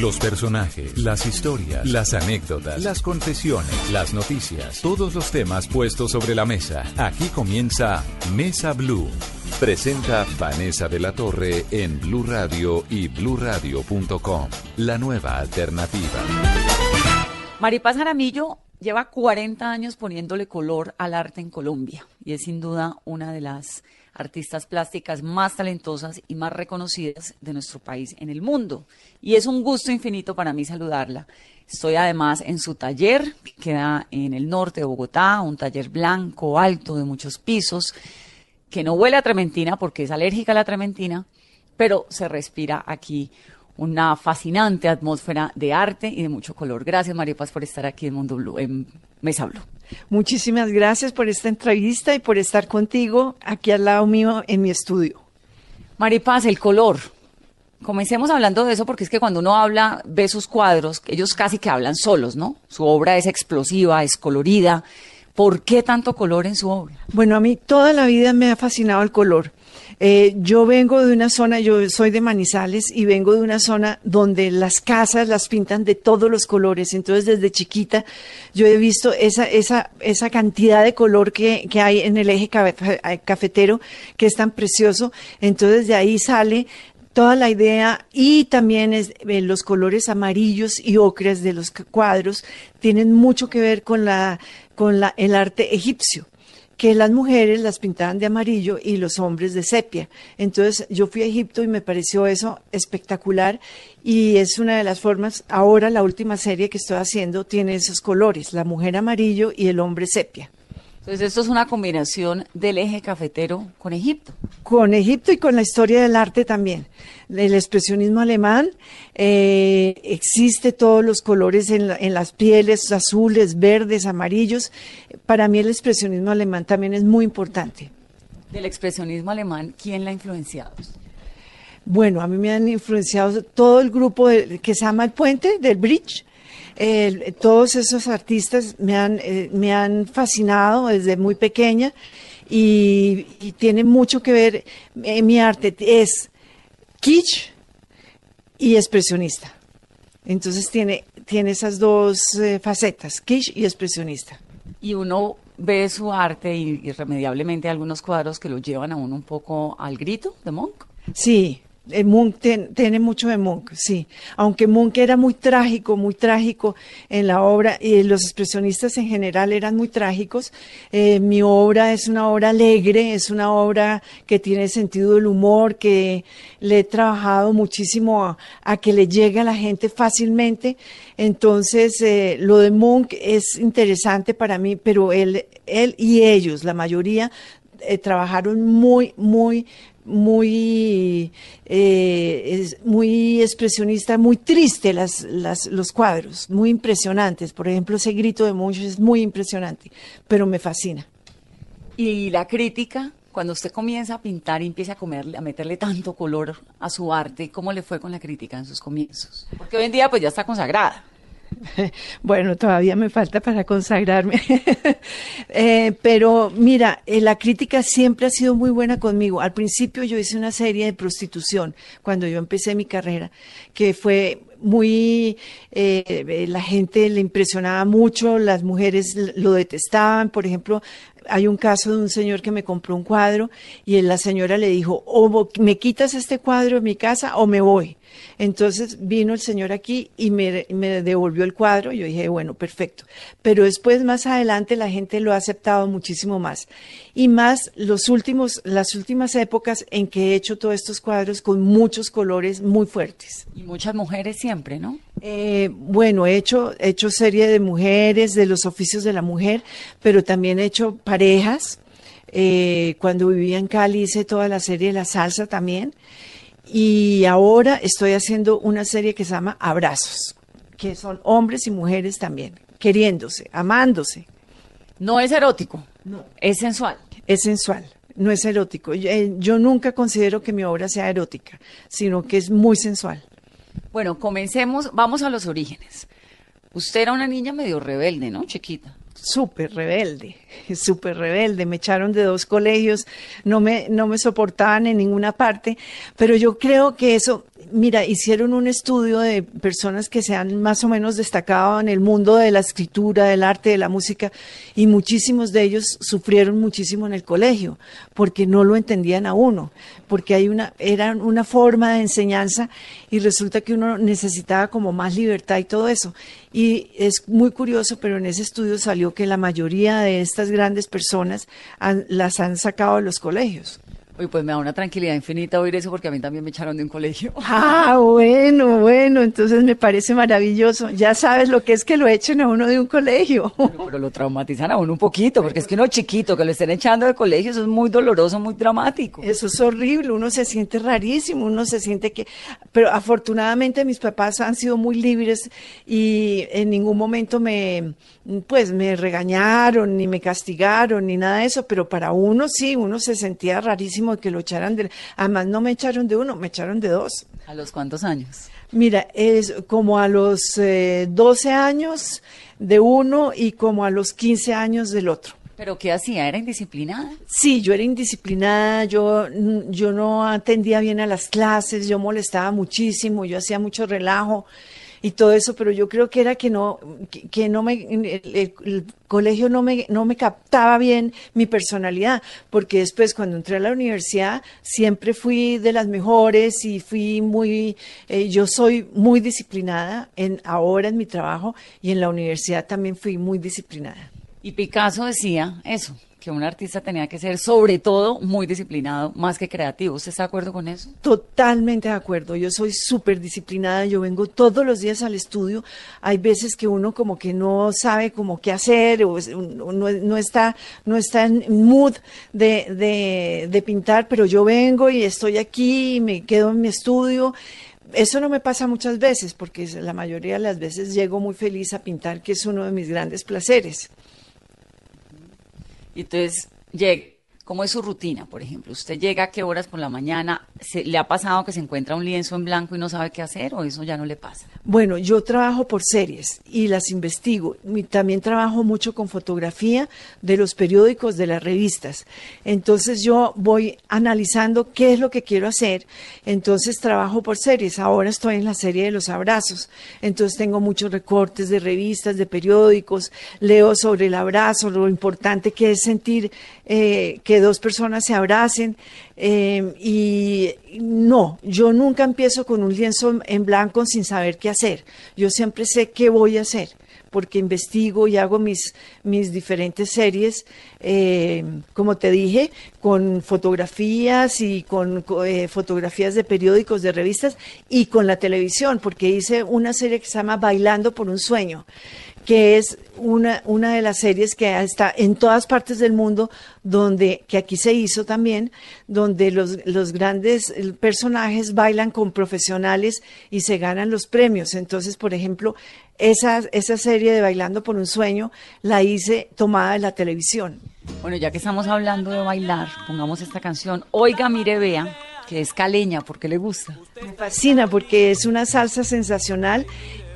Los personajes, las historias, las anécdotas, las confesiones, las noticias, todos los temas puestos sobre la mesa. Aquí comienza Mesa Blue. Presenta Vanessa de la Torre en Blue Radio y bluradio.com. La nueva alternativa. Maripaz Jaramillo lleva 40 años poniéndole color al arte en Colombia y es sin duda una de las artistas plásticas más talentosas y más reconocidas de nuestro país en el mundo. Y es un gusto infinito para mí saludarla. Estoy además en su taller, que queda en el norte de Bogotá, un taller blanco, alto, de muchos pisos, que no huele a trementina porque es alérgica a la trementina, pero se respira aquí una fascinante atmósfera de arte y de mucho color. Gracias, María Paz, por estar aquí en Mundo Blue, en Mesa Blue. Muchísimas gracias por esta entrevista y por estar contigo aquí al lado mío en mi estudio. María Paz, el color. Comencemos hablando de eso porque es que cuando uno habla, ve sus cuadros, ellos casi que hablan solos, ¿no? Su obra es explosiva, es colorida. ¿Por qué tanto color en su obra? Bueno, a mí toda la vida me ha fascinado el color. Eh, yo vengo de una zona, yo soy de Manizales y vengo de una zona donde las casas las pintan de todos los colores. Entonces, desde chiquita yo he visto esa, esa, esa cantidad de color que, que hay en el eje eh, cafetero, que es tan precioso. Entonces, de ahí sale toda la idea y también es, eh, los colores amarillos y ocres de los cuadros tienen mucho que ver con la con la, el arte egipcio que las mujeres las pintaban de amarillo y los hombres de sepia. Entonces yo fui a Egipto y me pareció eso espectacular y es una de las formas, ahora la última serie que estoy haciendo tiene esos colores, la mujer amarillo y el hombre sepia. Entonces esto es una combinación del eje cafetero con Egipto. Con Egipto y con la historia del arte también. El expresionismo alemán eh, existe todos los colores en, en, las pieles, azules, verdes, amarillos. Para mí el expresionismo alemán también es muy importante. Del expresionismo alemán, ¿quién la ha influenciado? Bueno, a mí me han influenciado todo el grupo que se llama El Puente, del Bridge todos esos artistas me han, eh, me han fascinado desde muy pequeña y, tiene mucho que ver, en mi arte es kitsch y expresionista. Entonces tiene, tiene esas dos eh, facetas, kitsch y expresionista. Y uno ve su arte y irremediablemente algunos cuadros que lo llevan a uno un poco al grito de Monk. Sí, el tiene mucho de Munch, sí. Aunque Munch era muy trágico, muy trágico en la obra, y los expresionistas en general eran muy trágicos. Eh, mi obra es una obra alegre, es una obra que tiene sentido del humor, que le he trabajado muchísimo a, que le llegue a la gente fácilmente. Entonces, eh, lo de Munch es interesante para mí, pero él, él y ellos, la mayoría, eh, trabajaron muy, muy muy, eh, es muy expresionista, muy triste las, las, los cuadros, muy impresionantes. Por ejemplo, ese grito de Munch es muy impresionante, pero me fascina. Y la crítica, cuando usted comienza a pintar y empieza a, comerle, a meterle tanto color a su arte, ¿cómo le fue con la crítica en sus comienzos? Porque hoy en día pues ya está consagrada. Bueno, todavía me falta para consagrarme. Eh, pero mira, eh, la crítica siempre ha sido muy buena conmigo. Al principio yo hice una serie de prostitución cuando yo empecé mi carrera, que fue muy, eh, la gente le impresionaba mucho, las mujeres lo detestaban. Por ejemplo, hay un caso de un señor que me compró un cuadro y la señora le dijo, o me quitas este cuadro de mi casa o me voy. Entonces vino el señor aquí y me, devolvió el cuadro. Yo dije, bueno, perfecto. Pero después, más adelante, la gente lo ha aceptado muchísimo más. Y más los últimos, las últimas épocas en que he hecho todos estos cuadros con muchos colores muy fuertes. Y muchas mujeres siempre, ¿no? Eh, bueno, he hecho, he hecho serie de mujeres, de los oficios de la mujer, pero también he hecho parejas. Eh, cuando vivía en Cali hice toda la serie de la salsa también. Y ahora estoy haciendo una serie que se llama Abrazos, que son hombres y mujeres también, queriéndose, amándose. No es erótico, no. es sensual. Es sensual, no es erótico. Eh, yo, nunca considero que mi obra sea erótica, sino que es muy sensual. Bueno, comencemos, vamos a los orígenes. Usted era una niña medio rebelde, ¿no? Chiquita súper rebelde, súper rebelde. Me echaron de dos colegios, no me, no me soportaban en ninguna parte, pero yo creo que eso, mira, hicieron un estudio de personas que se han más o menos destacado en el mundo de la escritura, del arte, de la música, y muchísimos de ellos sufrieron muchísimo en el colegio, porque no lo entendían a uno, porque hay una, era una forma de enseñanza y resulta que uno necesitaba como más libertad y todo eso. Y es muy curioso, pero en ese estudio salió que la mayoría de estas grandes personas las han sacado de los colegios. Uy, pues me da una tranquilidad infinita oír eso porque a mí también me echaron de un colegio. Ah, bueno, bueno, entonces me parece maravilloso. Ya sabes lo que es que lo echen a uno de un colegio. Pero, lo traumatizan a uno un poquito, porque es que uno chiquito, que lo estén echando de colegio, eso es muy doloroso, muy dramático. Eso es horrible, uno se siente rarísimo, uno se siente que... Pero afortunadamente mis papás han sido muy libres y en ningún momento me, pues, me regañaron, ni me castigaron, ni nada de eso, pero para uno sí, uno se sentía rarísimo de que lo echaran de... Además, no me echaron de uno, me echaron de dos. ¿A los cuántos años? Mira, es como a los 12 eh, años de uno y como a los 15 años del otro. ¿Pero qué hacía? ¿Era indisciplinada? Sí, yo era indisciplinada, yo, yo no atendía bien a las clases, yo molestaba muchísimo, yo hacía mucho relajo y todo eso, pero yo creo que era que no, que, no me, el, colegio no me, no me captaba bien mi personalidad, porque después cuando entré a la universidad siempre fui de las mejores y fui muy, eh, yo soy muy disciplinada en, ahora en mi trabajo y en la universidad también fui muy disciplinada. Y Picasso decía eso, que un artista tenía que ser sobre todo muy disciplinado, más que creativo. ¿Usted está de acuerdo con eso? Totalmente de acuerdo. Yo soy súper disciplinada, yo vengo todos los días al estudio. Hay veces que uno como que no sabe cómo qué hacer o no, está, no está en mood de, de pintar, pero yo vengo y estoy aquí y me quedo en mi estudio eso no me pasa muchas veces, porque la mayoría de las veces llego muy feliz a pintar, que es uno de mis grandes placeres. Y entonces, llega, ¿cómo es su rutina, por ejemplo? ¿Usted llega a qué horas por la mañana? ¿Le ha pasado que se encuentra un lienzo en blanco y no sabe qué hacer o eso ya no le pasa? Bueno, yo trabajo por series y las investigo. También trabajo mucho con fotografía de los periódicos, de las revistas. Entonces yo voy analizando qué es lo que quiero hacer. Entonces trabajo por series. Ahora estoy en la serie de los abrazos. Entonces tengo muchos recortes de revistas, de periódicos. Leo sobre el abrazo, lo importante que es sentir eh, que dos personas se abracen. Eh, y no, yo nunca empiezo con un lienzo en blanco sin saber qué hacer. Yo siempre sé qué voy a hacer porque investigo y hago mis, mis diferentes series, eh, como te dije, con fotografías y con eh, fotografías de periódicos, de revistas y con la televisión, porque hice una serie que se llama Bailando por un sueño que es una, una de las series que está en todas partes del mundo, donde, que aquí se hizo también, donde los, los grandes personajes bailan con profesionales y se ganan los premios. Entonces, por ejemplo, esa, esa serie de Bailando por un Sueño la hice tomada de la televisión. Bueno, ya que estamos hablando de bailar, pongamos esta canción, Oiga, mire, vea que es caleña, ¿por qué le gusta? Me fascina porque es una salsa sensacional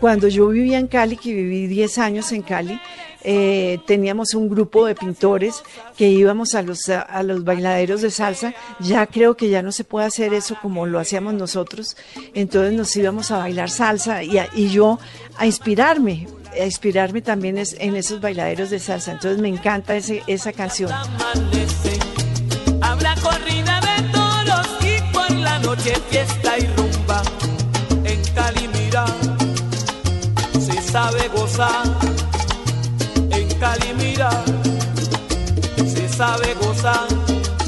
cuando yo vivía en Cali, que viví 10 años en Cali, eh, teníamos un grupo de pintores que íbamos a los, a, los bailaderos de salsa. Ya creo que ya no se puede hacer eso como lo hacíamos nosotros. Entonces nos íbamos a bailar salsa y, y yo a inspirarme, a inspirarme también es, en esos bailaderos de salsa. Entonces me encanta ese, esa canción. Habrá noche fiesta y rumba en Cali mira sabe gozar. En Cali mira, se sabe gozar.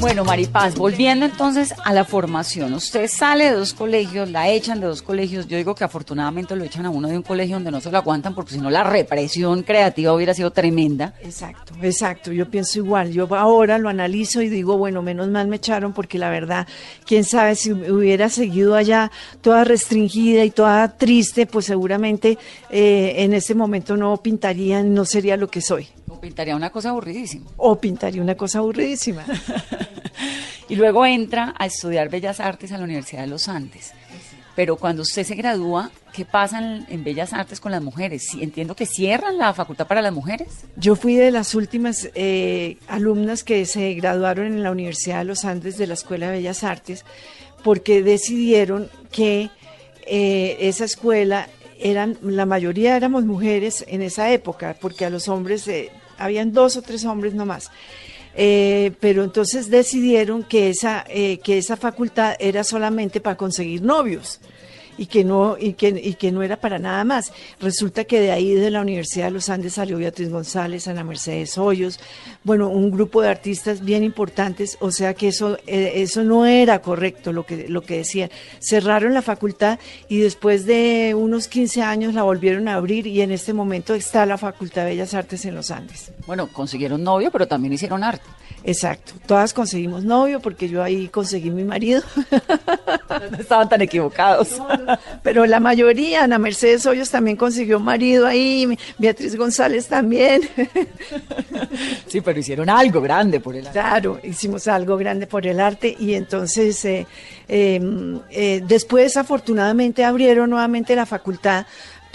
Bueno, Maripaz, volviendo entonces a la formación. Usted sale de dos colegios, la echan de dos colegios. Yo digo que afortunadamente lo echan a uno de un colegio donde no se lo aguantan, porque si no la represión creativa hubiera sido tremenda. Exacto, exacto. Yo pienso igual. Yo ahora lo analizo y digo, bueno, menos mal me echaron, porque la verdad, quién sabe si hubiera seguido allá toda restringida y toda triste, pues seguramente eh, en ese momento no pintaría, no sería lo que soy. O pintaría una cosa aburridísima. O pintaría una cosa aburridísima. y luego entra a estudiar Bellas Artes a la Universidad de los Andes. Pero cuando usted se gradúa, ¿qué pasa en, Bellas Artes con las mujeres? Entiendo que cierran la facultad para las mujeres. Yo fui de las últimas eh, alumnas que se graduaron en la Universidad de los Andes de la Escuela de Bellas Artes porque decidieron que eh, esa escuela eran, la mayoría éramos mujeres en esa época, porque a los hombres, eh, habían dos o tres hombres nomás. Eh, pero entonces decidieron que esa, eh, que esa facultad era solamente para conseguir novios y que no y que, y que no era para nada más. Resulta que de ahí de la Universidad de los Andes salió Beatriz González, Ana Mercedes Hoyos, bueno, un grupo de artistas bien importantes, o sea que eso eh, eso no era correcto lo que lo que decían. Cerraron la facultad y después de unos 15 años la volvieron a abrir y en este momento está la Facultad de Bellas Artes en los Andes. Bueno, consiguieron novio, pero también hicieron arte. Exacto, todas conseguimos novio porque yo ahí conseguí mi marido. No estaban tan equivocados. Pero la mayoría, Ana Mercedes Hoyos también consiguió marido ahí, Beatriz González también. Sí, pero hicieron algo grande por el arte. Claro, hicimos algo grande por el arte y entonces eh, eh, eh, después afortunadamente abrieron nuevamente la facultad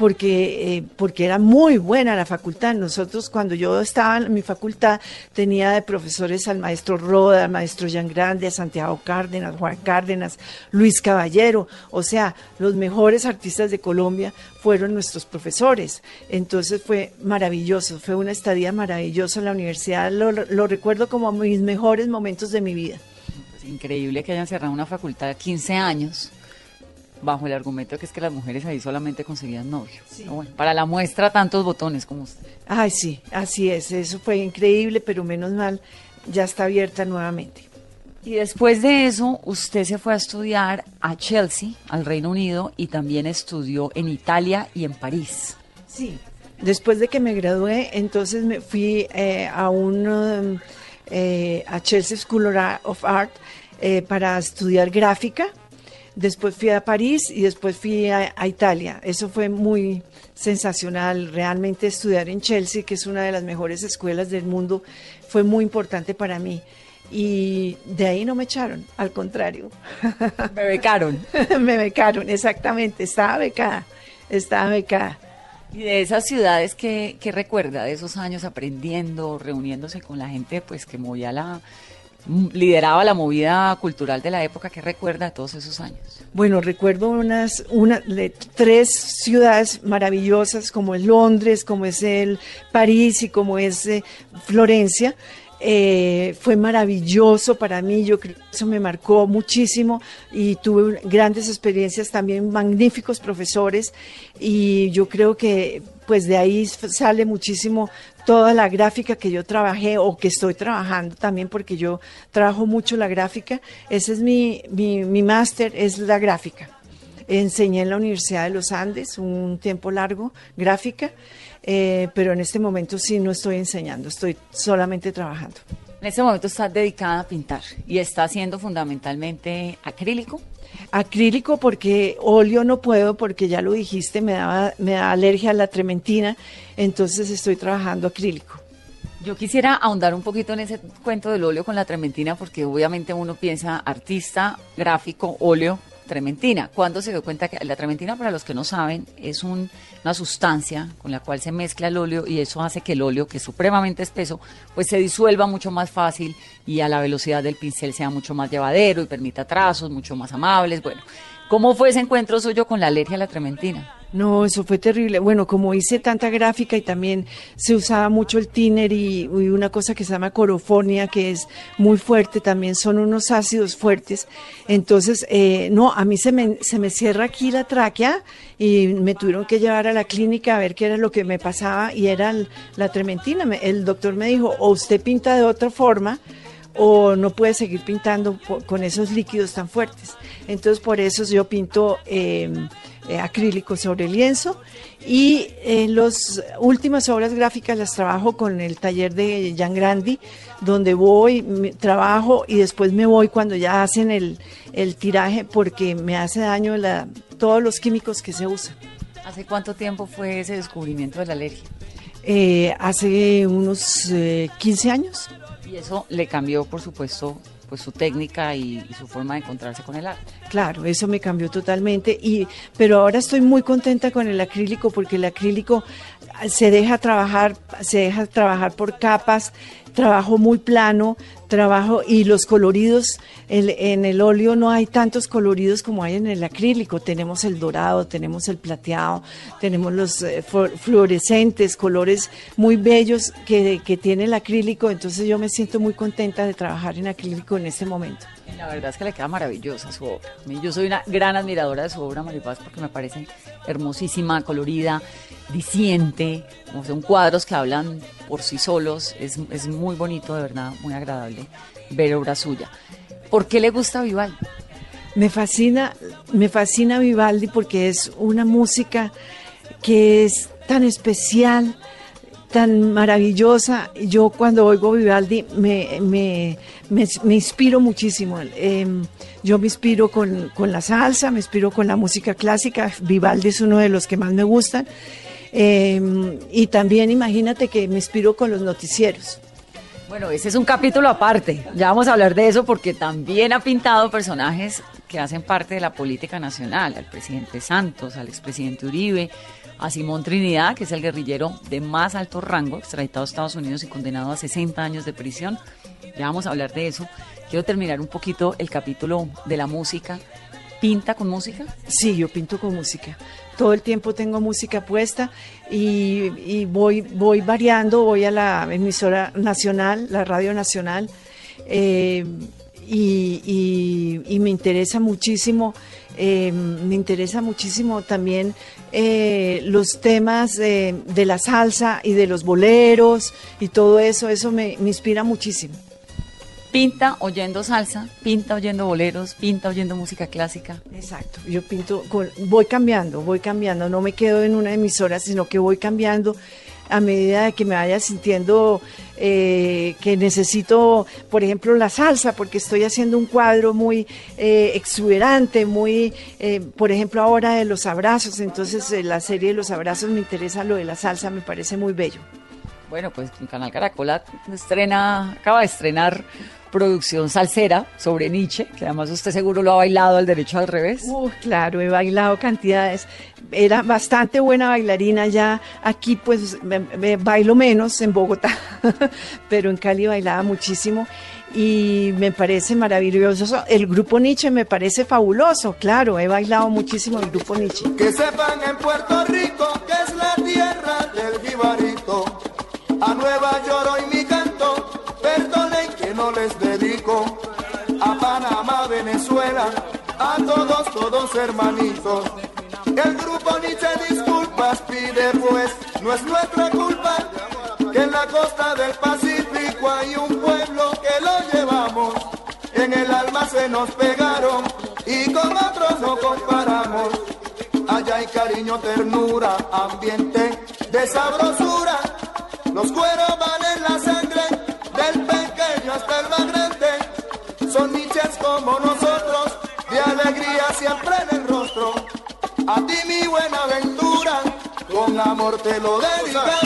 porque, eh, porque era muy buena la facultad. Nosotros cuando yo estaba en mi facultad tenía de profesores al maestro Roda, al maestro Jean Grande, a Santiago Cárdenas, Juan Cárdenas, Luis Caballero, o sea, los mejores artistas de Colombia fueron nuestros profesores. Entonces fue maravilloso, fue una estadía maravillosa en la universidad, lo, recuerdo como mis mejores momentos de mi vida. Increíble que hayan cerrado una facultad de 15 años bajo el argumento que es que las mujeres ahí solamente conseguían novio. Bueno, para la muestra tantos botones como usted. Ay, sí, así es, eso fue increíble, pero menos mal, ya está abierta nuevamente. Y después de eso, usted se fue a estudiar a Chelsea, al Reino Unido, y también estudió en Italia y en París. Sí. Después de que me gradué, entonces me fui eh, a un eh, a Chelsea School of Art eh, para estudiar gráfica. Después fui a París y después fui a, a Italia. Eso fue muy sensacional. Realmente estudiar en Chelsea, que es una de las mejores escuelas del mundo, fue muy importante para mí. Y de ahí no me echaron, al contrario. Me becaron. me becaron, exactamente. Estaba becada, estaba becada. Y de esas ciudades que, que recuerda, de esos años aprendiendo, reuniéndose con la gente pues que movía la, lideraba la movida cultural de la época, ¿qué recuerda todos esos años? Bueno, recuerdo unas una, tres ciudades maravillosas como es Londres, como es el París y como es eh, Florencia. Eh, fue maravilloso para mí, yo creo que eso me marcó muchísimo y tuve grandes experiencias también, magníficos profesores y yo creo que pues de ahí sale muchísimo toda la gráfica que yo trabajé o que estoy trabajando también porque yo trabajo mucho la gráfica, ese es mi, mi, mi máster, es la gráfica. Enseñé en la Universidad de los Andes un tiempo largo gráfica eh, pero en este momento sí no estoy enseñando, estoy solamente trabajando. En este momento está dedicada a pintar y está haciendo fundamentalmente acrílico. Acrílico porque óleo no puedo porque ya lo dijiste, me, daba, me da alergia a la trementina, entonces estoy trabajando acrílico. Yo quisiera ahondar un poquito en ese cuento del óleo con la trementina porque obviamente uno piensa artista, gráfico, óleo, trementina. ¿Cuándo se dio cuenta que la trementina, para los que no saben, es un, una sustancia con la cual se mezcla el óleo y eso hace que el óleo, que es supremamente espeso, pues se disuelva mucho más fácil y a la velocidad del pincel sea mucho más llevadero y permita trazos mucho más amables. Bueno, ¿cómo fue ese encuentro suyo con la alergia a la trementina? No, eso fue terrible. Bueno, como hice tanta gráfica y también se usaba mucho el tiner y, una cosa que se llama corofonia, que es muy fuerte, también son unos ácidos fuertes. Entonces, eh, no, a mí se me, se me cierra aquí la tráquea y me tuvieron que llevar a la clínica a ver qué era lo que me pasaba y era la trementina. El doctor me dijo, o usted pinta de otra forma o no puede seguir pintando con esos líquidos tan fuertes. Entonces, por eso yo pinto... Eh, acrílico sobre lienzo y en las últimas obras gráficas las trabajo con el taller de Jan Grandi, donde voy, me, trabajo y después me voy cuando ya hacen el, el tiraje porque me hace daño la, todos los químicos que se usan. ¿Hace cuánto tiempo fue ese descubrimiento de la alergia? Eh, hace unos eh, 15 años. Y eso le cambió, por supuesto, pues su técnica y, y, su forma de encontrarse con el arte. Claro, eso me cambió totalmente y pero ahora estoy muy contenta con el acrílico porque el acrílico se deja trabajar, se deja trabajar por capas, trabajo muy plano, trabajo y los coloridos, en el óleo no hay tantos coloridos como hay en el acrílico. Tenemos el dorado, tenemos el plateado, tenemos los eh, fluorescentes, colores muy bellos que, que tiene el acrílico. Entonces yo me siento muy contenta de trabajar en acrílico en este momento. La verdad es que le queda maravillosa su obra. Yo soy una gran admiradora de su obra, Maripaz, porque me parece hermosísima, colorida, diciente, como son cuadros que hablan por sí solos. Es muy bonito, de verdad, muy agradable ver obra suya. ¿Por qué le gusta Vivaldi? Me fascina, me fascina Vivaldi porque es una música que es tan especial, tan maravillosa. Yo cuando oigo Vivaldi me, me, me, inspiro muchísimo. Em, yo me inspiro con, con, la salsa, me inspiro con la música clásica. Vivaldi es uno de los que más me gustan. Em, y también imagínate que me inspiro con los noticieros. Bueno, ese es un capítulo aparte. Ya vamos a hablar de eso porque también ha pintado personajes que hacen parte de la política nacional, al presidente Santos, al expresidente Uribe, a Simón Trinidad, que es el guerrillero de más alto rango, extraditado a Estados Unidos y condenado a 60 años de prisión. Ya vamos a hablar de eso. Quiero terminar un poquito el capítulo de la música. ¿Pinta con música? Sí, yo pinto con música. Todo el tiempo tengo música puesta y, voy, variando, voy a la emisora nacional, la radio nacional, eh, y, me interesa muchísimo, eh, me interesa muchísimo también eh, los temas de la salsa y de los boleros y todo eso, eso me, inspira muchísimo. Pinta oyendo salsa, pinta oyendo boleros, pinta oyendo música clásica. Exacto, yo pinto, voy cambiando, voy cambiando, no me quedo en una emisora, sino que voy cambiando a medida de que me vaya sintiendo eh, que necesito, por ejemplo, la salsa, porque estoy haciendo un cuadro muy eh, exuberante, muy, eh, por ejemplo, ahora de los abrazos, entonces la serie de los abrazos me interesa lo de la salsa, me parece muy bello. Bueno, pues en Canal Caracola estrena, acaba de estrenar producción salsera sobre Nietzsche, que además usted seguro lo ha bailado al derecho al revés. Uh, claro, he bailado cantidades. Era bastante buena bailarina ya. Aquí pues me, bailo menos en Bogotá, pero en Cali bailaba muchísimo y me parece maravilloso. El grupo Nietzsche me parece fabuloso, claro, he bailado muchísimo el grupo Nietzsche. Que sepan en Puerto Rico que es la tierra del jibarito, a Nueva York hoy perdonen que no les dedico, a Panamá, Venezuela, a todos, todos hermanitos. El grupo Nietzsche disculpas pide pues, no es nuestra culpa que en la costa del Pacífico hay un pueblo que lo llevamos, en el alma se nos pegaron y con otros no comparamos. Allá hay cariño, ternura, ambiente de sabrosura, los cueros van en la como nosotros, de alegría siempre en el rostro. A ti mi buena aventura, con amor te lo dedicamos.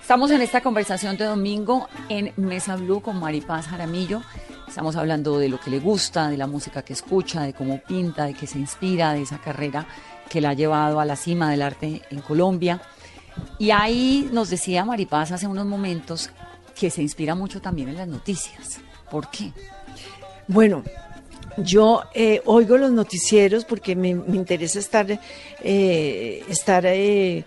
Estamos en esta conversación de domingo en Mesa Blue con Maripaz Jaramillo. Estamos hablando de lo que le gusta, de la música que escucha, de cómo pinta, de que se inspira, de esa carrera que la ha llevado a la cima del arte en Colombia. Y ahí nos decía Maripaz hace unos momentos que se inspira mucho también en las noticias. ¿Por qué? Bueno, yo eh, oigo los noticieros porque me, interesa estar, eh, estar eh,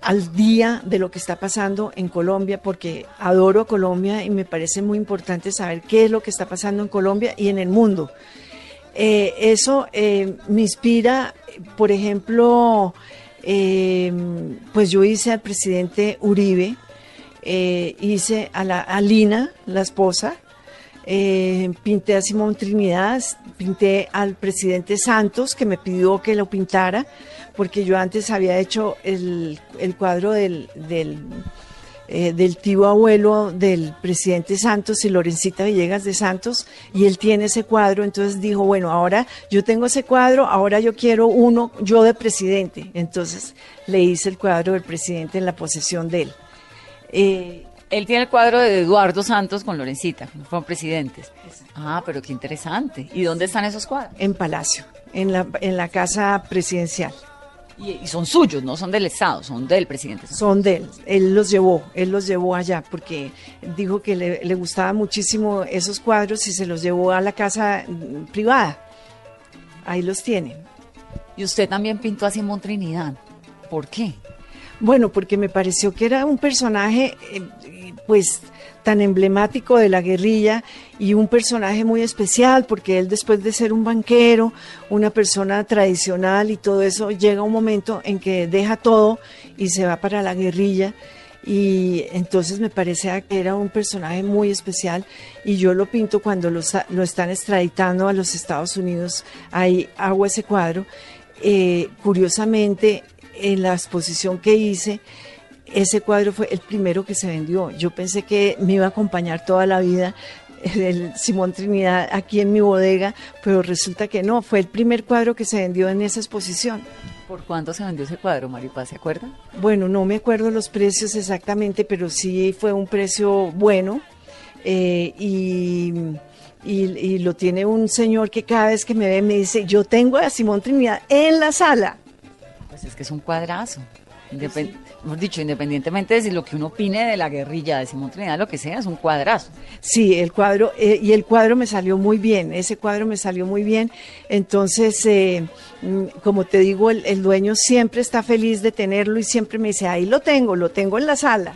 al día de lo que está pasando en Colombia, porque adoro Colombia y me parece muy importante saber qué es lo que está pasando en Colombia y en el mundo. Eh, eso eh, me inspira, por ejemplo, pues yo hice al presidente Uribe, hice a, la, Lina, la esposa, pinté a Simón Trinidad, pinté al presidente Santos, que me pidió que lo pintara porque yo antes había hecho el, cuadro del, eh, del, tío abuelo del presidente Santos y Lorencita Villegas de Santos, y él tiene ese cuadro, entonces dijo, bueno, ahora yo tengo ese cuadro, ahora yo quiero uno yo de presidente. Entonces le hice el cuadro del presidente en la posesión de él. Eh, él tiene el cuadro de Eduardo Santos con Lorencita, fueron presidentes. Ah, pero qué interesante. ¿Y dónde están esos cuadros? En Palacio, en la, en la casa presidencial. Y, son suyos, no son del Estado, son del presidente. Son de él, él los llevó, él los llevó allá porque dijo que le, le gustaba muchísimo esos cuadros y se los llevó a la casa mm, privada. Ahí los tiene. Y usted también pintó a Simón Trinidad. ¿Por qué? Bueno, porque me pareció que era un personaje, eh, pues tan emblemático de la guerrilla y un personaje muy especial porque él después de ser un banquero, una persona tradicional y todo eso, llega un momento en que deja todo y se va para la guerrilla y entonces me parece que era un personaje muy especial y yo lo pinto cuando lo, lo están extraditando a los Estados Unidos, ahí hago ese cuadro. Eh, curiosamente, en la exposición que hice, ese cuadro fue el primero que se vendió. Yo pensé que me iba a acompañar toda la vida el Simón Trinidad aquí en mi bodega, pero resulta que no, fue el primer cuadro que se vendió en esa exposición. ¿Por cuánto se vendió ese cuadro, Maripaz? ¿Se acuerda? Bueno, no me acuerdo los precios exactamente, pero sí fue un precio bueno. Eh, y, y, lo tiene un señor que cada vez que me ve me dice, yo tengo a Simón Trinidad en la sala. Pues es que es un cuadrazo. Hemos dicho, independientemente de lo que uno opine de la guerrilla de Simón Trinidad, lo que sea, es un cuadrazo. Sí, el cuadro, eh, y el cuadro me salió muy bien, ese cuadro me salió muy bien. Entonces, eh, mm, como te digo, el, el dueño siempre está feliz de tenerlo y siempre me dice, ahí lo tengo, lo tengo en la sala.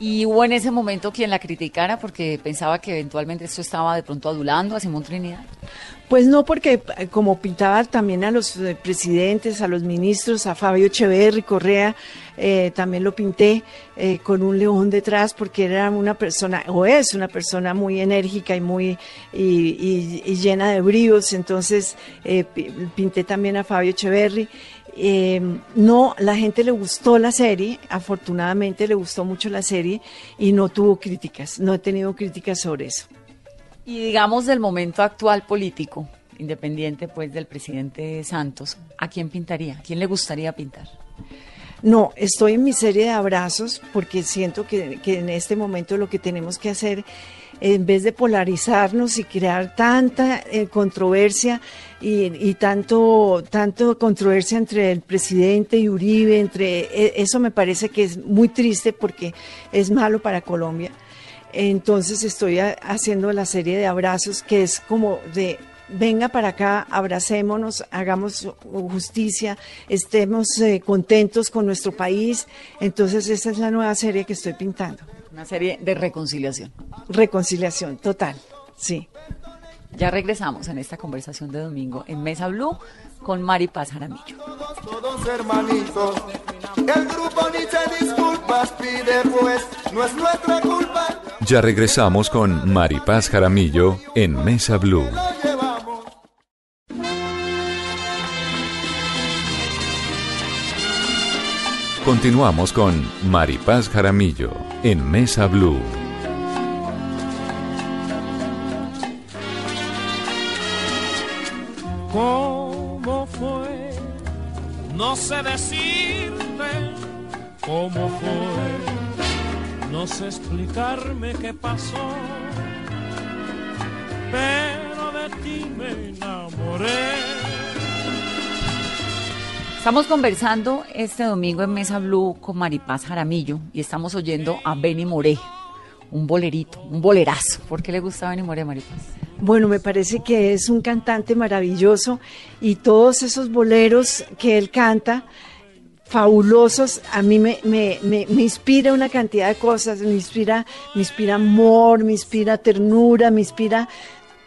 Y hubo en ese momento quien la criticara porque pensaba que eventualmente esto estaba de pronto adulando a Simón Trinidad. Pues no, porque eh, como pintaba también a los eh, presidentes, a los ministros, a Fabio Echeverri, Correa, eh, también lo pinté con un león detrás porque era una persona, o es una persona muy enérgica y muy y, llena de bríos, entonces pinté también a Fabio Echeverri. no, la gente le gustó la serie, afortunadamente le gustó mucho la serie y no tuvo críticas, no he tenido críticas sobre eso. Y digamos del momento actual político, independiente pues del presidente Santos, ¿a quién pintaría? ¿A quién le gustaría pintar? No, estoy en mi serie de abrazos porque siento que, en este momento lo que tenemos que hacer, en vez de polarizarnos y crear tanta eh, controversia y, tanto, tanto controversia entre el presidente y Uribe, entre e, eso me parece que es muy triste porque es malo para Colombia. Entonces estoy haciendo la serie de abrazos que es como de venga para acá, abracémonos, hagamos justicia, estemos eh, contentos con nuestro país. Entonces esa es la nueva serie que estoy pintando. Una serie de reconciliación. Reconciliación, total, sí. Ya regresamos en esta conversación de domingo en Mesa Blue con Mari Paz Jaramillo. Todos hermanitos, el grupo ni disculpas pide pues, no es nuestra culpa. Ya regresamos con Mari Paz Jaramillo en Mesa Blue. Continuamos con Maripaz Jaramillo en Mesa Blue. No sé decirte cómo fue, no sé explicarme qué pasó, pero de ti me enamoré. Estamos conversando este domingo en Mesa Blue con Maripaz Jaramillo y estamos oyendo a Benny Moré, un bolerito, un bolerazo. ¿Por qué le gusta Benny Moré, Maripaz? Bueno, me parece que es un cantante maravilloso y todos esos boleros que él canta, fabulosos, a mí me, me, me, inspira una cantidad de cosas, me inspira, me inspira amor, me inspira ternura, me inspira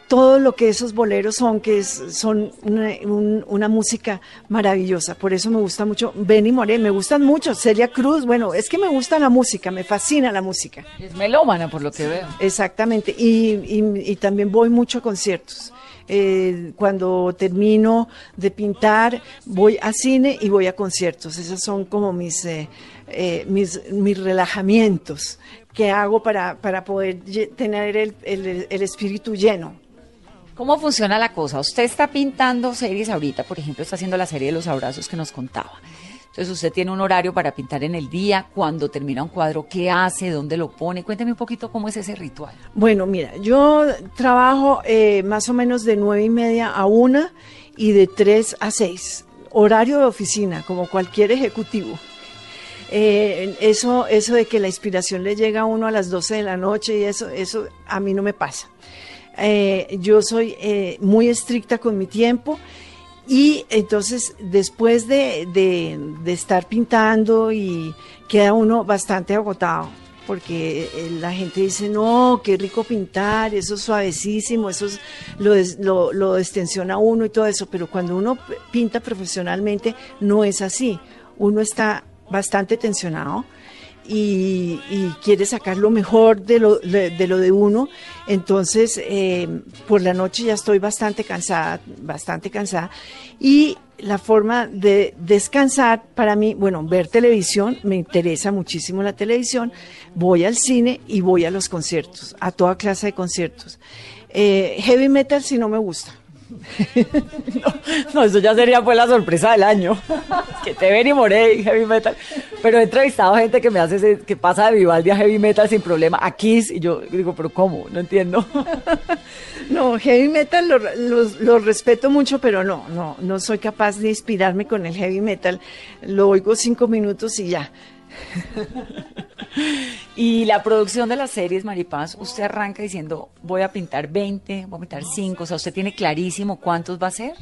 todo lo que esos boleros son, que son una, música maravillosa. Por eso me gusta mucho Benny Moré, me gustan mucho Celia Cruz. Bueno, es que me gusta la música, me fascina la música. Es melómana, por lo que veo. Exactamente, y, también voy mucho a conciertos. Eh, cuando termino de pintar, voy a cine y voy a conciertos. Esos son como mis, eh, eh, mis, relajamientos que hago para, para poder tener el, el espíritu lleno. ¿Cómo funciona la cosa? Usted está pintando series ahorita, por ejemplo, está haciendo la serie de los abrazos que nos contaba. Entonces usted tiene un horario para pintar en el día, cuando termina un cuadro, ¿qué hace? ¿Dónde lo pone? Cuénteme un poquito cómo es ese ritual. Bueno, mira, yo trabajo eh, más o menos de nueve y media a una y de tres a seis horario de oficina, como cualquier ejecutivo. Eh, eso, eso de que la inspiración le llega a uno a las 12 de la noche y eso, eso a mí no me pasa. Eh, yo soy muy estricta con mi tiempo y entonces después de, de, estar pintando y queda uno bastante agotado porque la gente dice, no, qué rico pintar, eso es suavecísimo, eso es, lo, lo, lo extensiona uno y todo eso, pero cuando uno pinta profesionalmente no es así, uno está bastante tensionado y, quiere sacar lo mejor de lo de, lo de uno. Entonces, eh, por la noche ya estoy bastante cansada, bastante cansada. Y la forma de descansar para mí, bueno, ver televisión, me interesa muchísimo la televisión, voy al cine y voy a los conciertos, a toda clase de conciertos. Eh, heavy metal si no me gusta. no, eso ya sería pues la sorpresa del año. que te ven y moré heavy metal. Pero he entrevistado a gente que me hace que pasa de Vivaldi a heavy metal sin problema, a Kiss, y yo digo, pero ¿cómo? No entiendo. no, heavy metal lo, respeto mucho, pero no, no, no soy capaz de inspirarme con el heavy metal. Lo oigo cinco minutos y ya. y la producción de las series, Maripaz, usted arranca diciendo, voy a pintar 20, voy a pintar 5, o sea, ¿usted tiene clarísimo cuántos va a ser?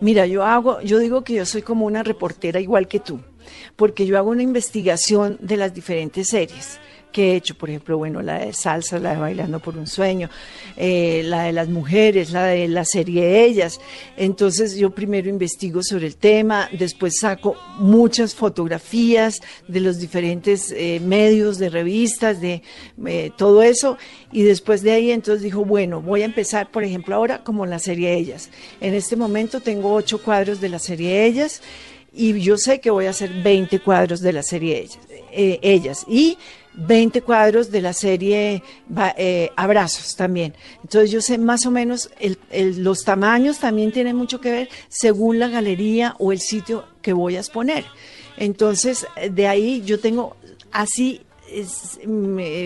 Mira, yo hago, yo digo que yo soy como una reportera igual que tú, porque yo hago una investigación de las diferentes series que he hecho, por ejemplo, bueno, la de salsa, la de bailando por un sueño, eh, la de las mujeres, la de la serie Ellas. Entonces yo primero investigo sobre el tema, después saco muchas fotografías de los diferentes eh, medios, de revistas, de eh, todo eso, y después de ahí entonces dijo, bueno, voy a empezar, por ejemplo, ahora como la serie Ellas. En este momento tengo ocho cuadros de la serie Ellas y yo sé que voy a hacer 20 cuadros de la serie ellas, ellas. Y 20 cuadros de la serie eh, Abrazos también. Entonces yo sé más o menos, los tamaños también tienen mucho que ver según la galería o el sitio que voy a exponer. Entonces de ahí yo tengo así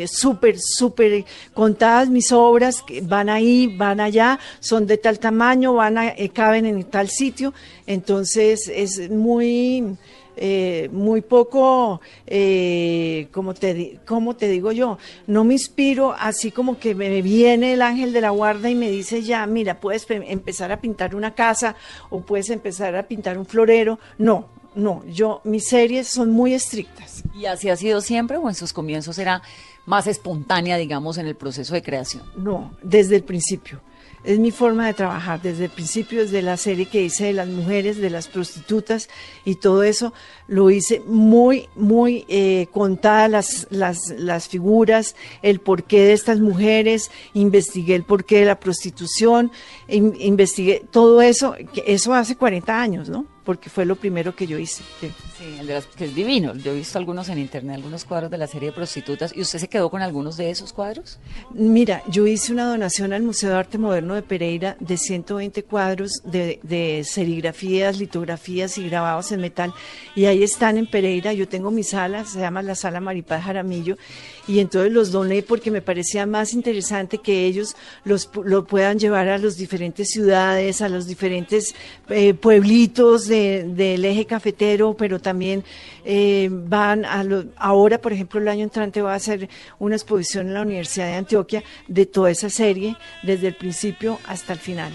súper, súper contadas mis obras, que van ahí, van allá, son de tal tamaño, van a, eh, caben en tal sitio. Entonces es muy eh, muy poco, eh, como, te, como te digo yo, no me inspiro así como que me viene el ángel de la guarda y me dice ya, mira, puedes empezar a pintar una casa o puedes empezar a pintar un florero. No, no, yo, mis series son muy estrictas. ¿Y así ha sido siempre o en sus comienzos era más espontánea, digamos, en el proceso de creación? No, desde el principio es mi forma de trabajar desde el principio, desde la serie que hice de las mujeres, de las prostitutas y todo eso, lo hice muy, muy eh, contadas las, las, figuras, el porqué de estas mujeres, investigué el porqué de la prostitución, investigué todo eso, que eso hace 40 años, ¿no? Porque fue lo primero que yo hice. Sí, el de las, que es divino. Yo he visto algunos en internet, algunos cuadros de la serie de prostitutas. ¿Y usted se quedó con algunos de esos cuadros? Mira, yo hice una donación al Museo de Arte Moderno de Pereira de 120 cuadros de, de serigrafías, litografías y grabados en metal. Y ahí están en Pereira. Yo tengo mi sala, se llama la Sala Maripaz Jaramillo. Y entonces los doné porque me parecía más interesante que ellos los lo puedan llevar a las diferentes ciudades, a los diferentes eh, pueblitos del eje cafetero, pero también eh, van a ahora, por ejemplo, el año entrante va a hacer una exposición en la Universidad de Antioquia de toda esa serie, desde el principio hasta el final.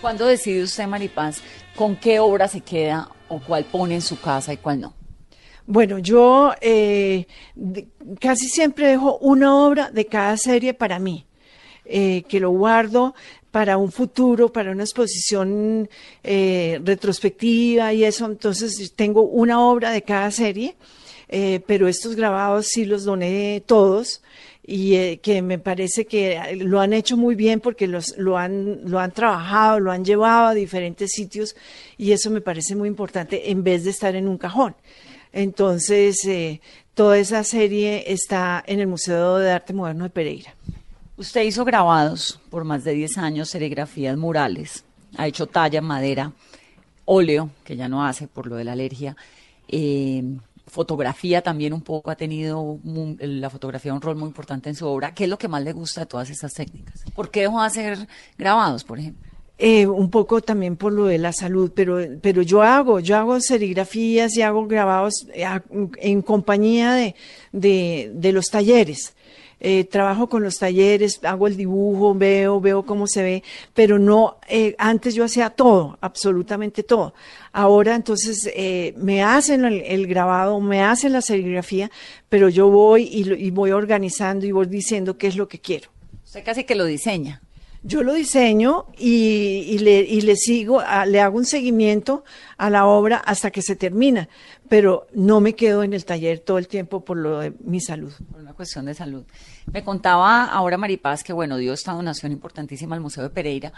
¿Cuándo decide usted, Maripaz, con qué obra se queda o cuál pone en su casa y cuál no? Bueno, yo eh, casi siempre dejo una obra de cada serie para mí, eh, que lo guardo para un futuro, para una exposición eh, retrospectiva y eso. Entonces tengo una obra de cada serie, eh, pero estos grabados sí los doné todos y eh, que me parece que lo han hecho muy bien porque los, lo, han, lo han trabajado, lo han llevado a diferentes sitios y eso me parece muy importante en vez de estar en un cajón. Entonces, toda esa serie está en el Museo de Arte Moderno de Pereira. Usted hizo grabados por más de 10 años, serigrafías murales, ha hecho talla, madera, óleo, que ya no hace por lo de la alergia, eh, fotografía también un poco, ha tenido la fotografía un rol muy importante en su obra. ¿Qué es lo que más le gusta de todas esas técnicas? ¿Por qué dejó de hacer grabados, por ejemplo? eh, un poco también por lo de la salud, pero, pero yo hago, yo hago serigrafías y hago grabados eh, en compañía de, de los talleres. Eh, trabajo con los talleres, hago el dibujo, veo, veo cómo se ve, pero no, eh, antes yo hacía todo, absolutamente todo. Ahora entonces eh, me hacen el, el grabado, me hacen la serigrafía, pero yo voy y, y voy organizando y voy diciendo qué es lo que quiero. Usted casi que lo diseña. Yo lo diseño y, y le, y le sigo, le hago un seguimiento a la obra hasta que se termina, pero no me quedo en el taller todo el tiempo por lo de mi salud. por una cuestión de salud. Me contaba ahora Maripaz que, bueno, dio esta donación importantísima al Museo de Pereira.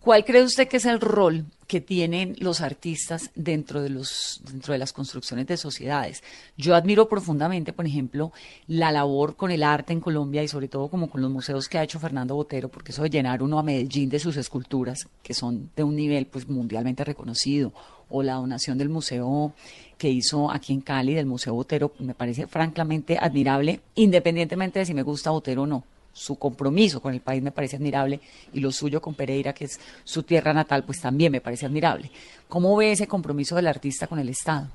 ¿Cuál cree usted que es el rol que tienen los artistas dentro de, los, dentro de las construcciones de sociedades? Yo admiro profundamente, por ejemplo, la labor con el arte en Colombia y sobre todo como con los museos que ha hecho Fernando Botero, porque eso de llenar uno a Medellín de sus esculturas, que son de un nivel pues mundialmente reconocido, o la donación del museo que hizo aquí en Cali, del Museo Botero, me parece francamente admirable, independientemente de si me gusta Botero o no. Su compromiso con el país me parece admirable y lo suyo con Pereira, que es su tierra natal, pues también me parece admirable. ¿Cómo ve ese compromiso del artista con el Estado?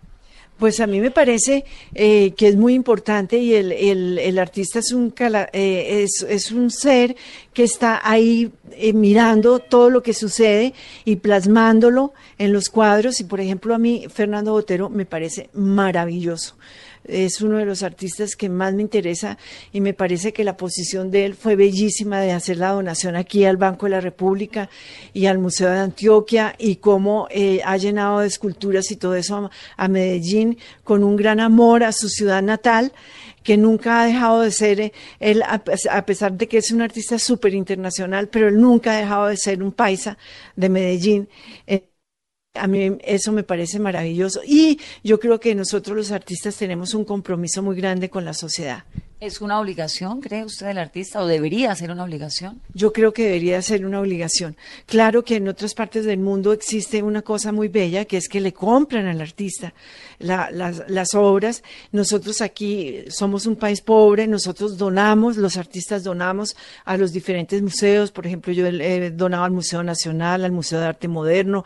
Pues a mí me parece eh, que es muy importante y el, el- el artista es un, cala- eh, es, es un ser que está ahí eh, mirando todo lo que sucede y plasmándolo en los cuadros. Y por ejemplo, a mí Fernando Botero me parece maravilloso. Es uno de los artistas que más me interesa y me parece que la posición de él fue bellísima de hacer la donación aquí al Banco de la República y al Museo de Antioquia y cómo eh, ha llenado de esculturas y todo eso a, Medellín con un gran amor a su ciudad natal que nunca ha dejado de ser, eh, él, a, pes- a pesar de que es un artista súper internacional, pero él nunca ha dejado de ser un paisa de Medellín. A mí eso me parece maravilloso y yo creo que nosotros los artistas tenemos un compromiso muy grande con la sociedad. ¿Es una obligación, cree usted, del artista o debería ser una obligación? Yo creo que debería ser una obligación. Claro que en otras partes del mundo existe una cosa muy bella, que es que le compran al artista la- las, obras. Nosotros aquí somos un país pobre, nosotros donamos, los artistas donamos a los diferentes museos. Por ejemplo, yo he donado al Museo Nacional, al Museo de Arte Moderno,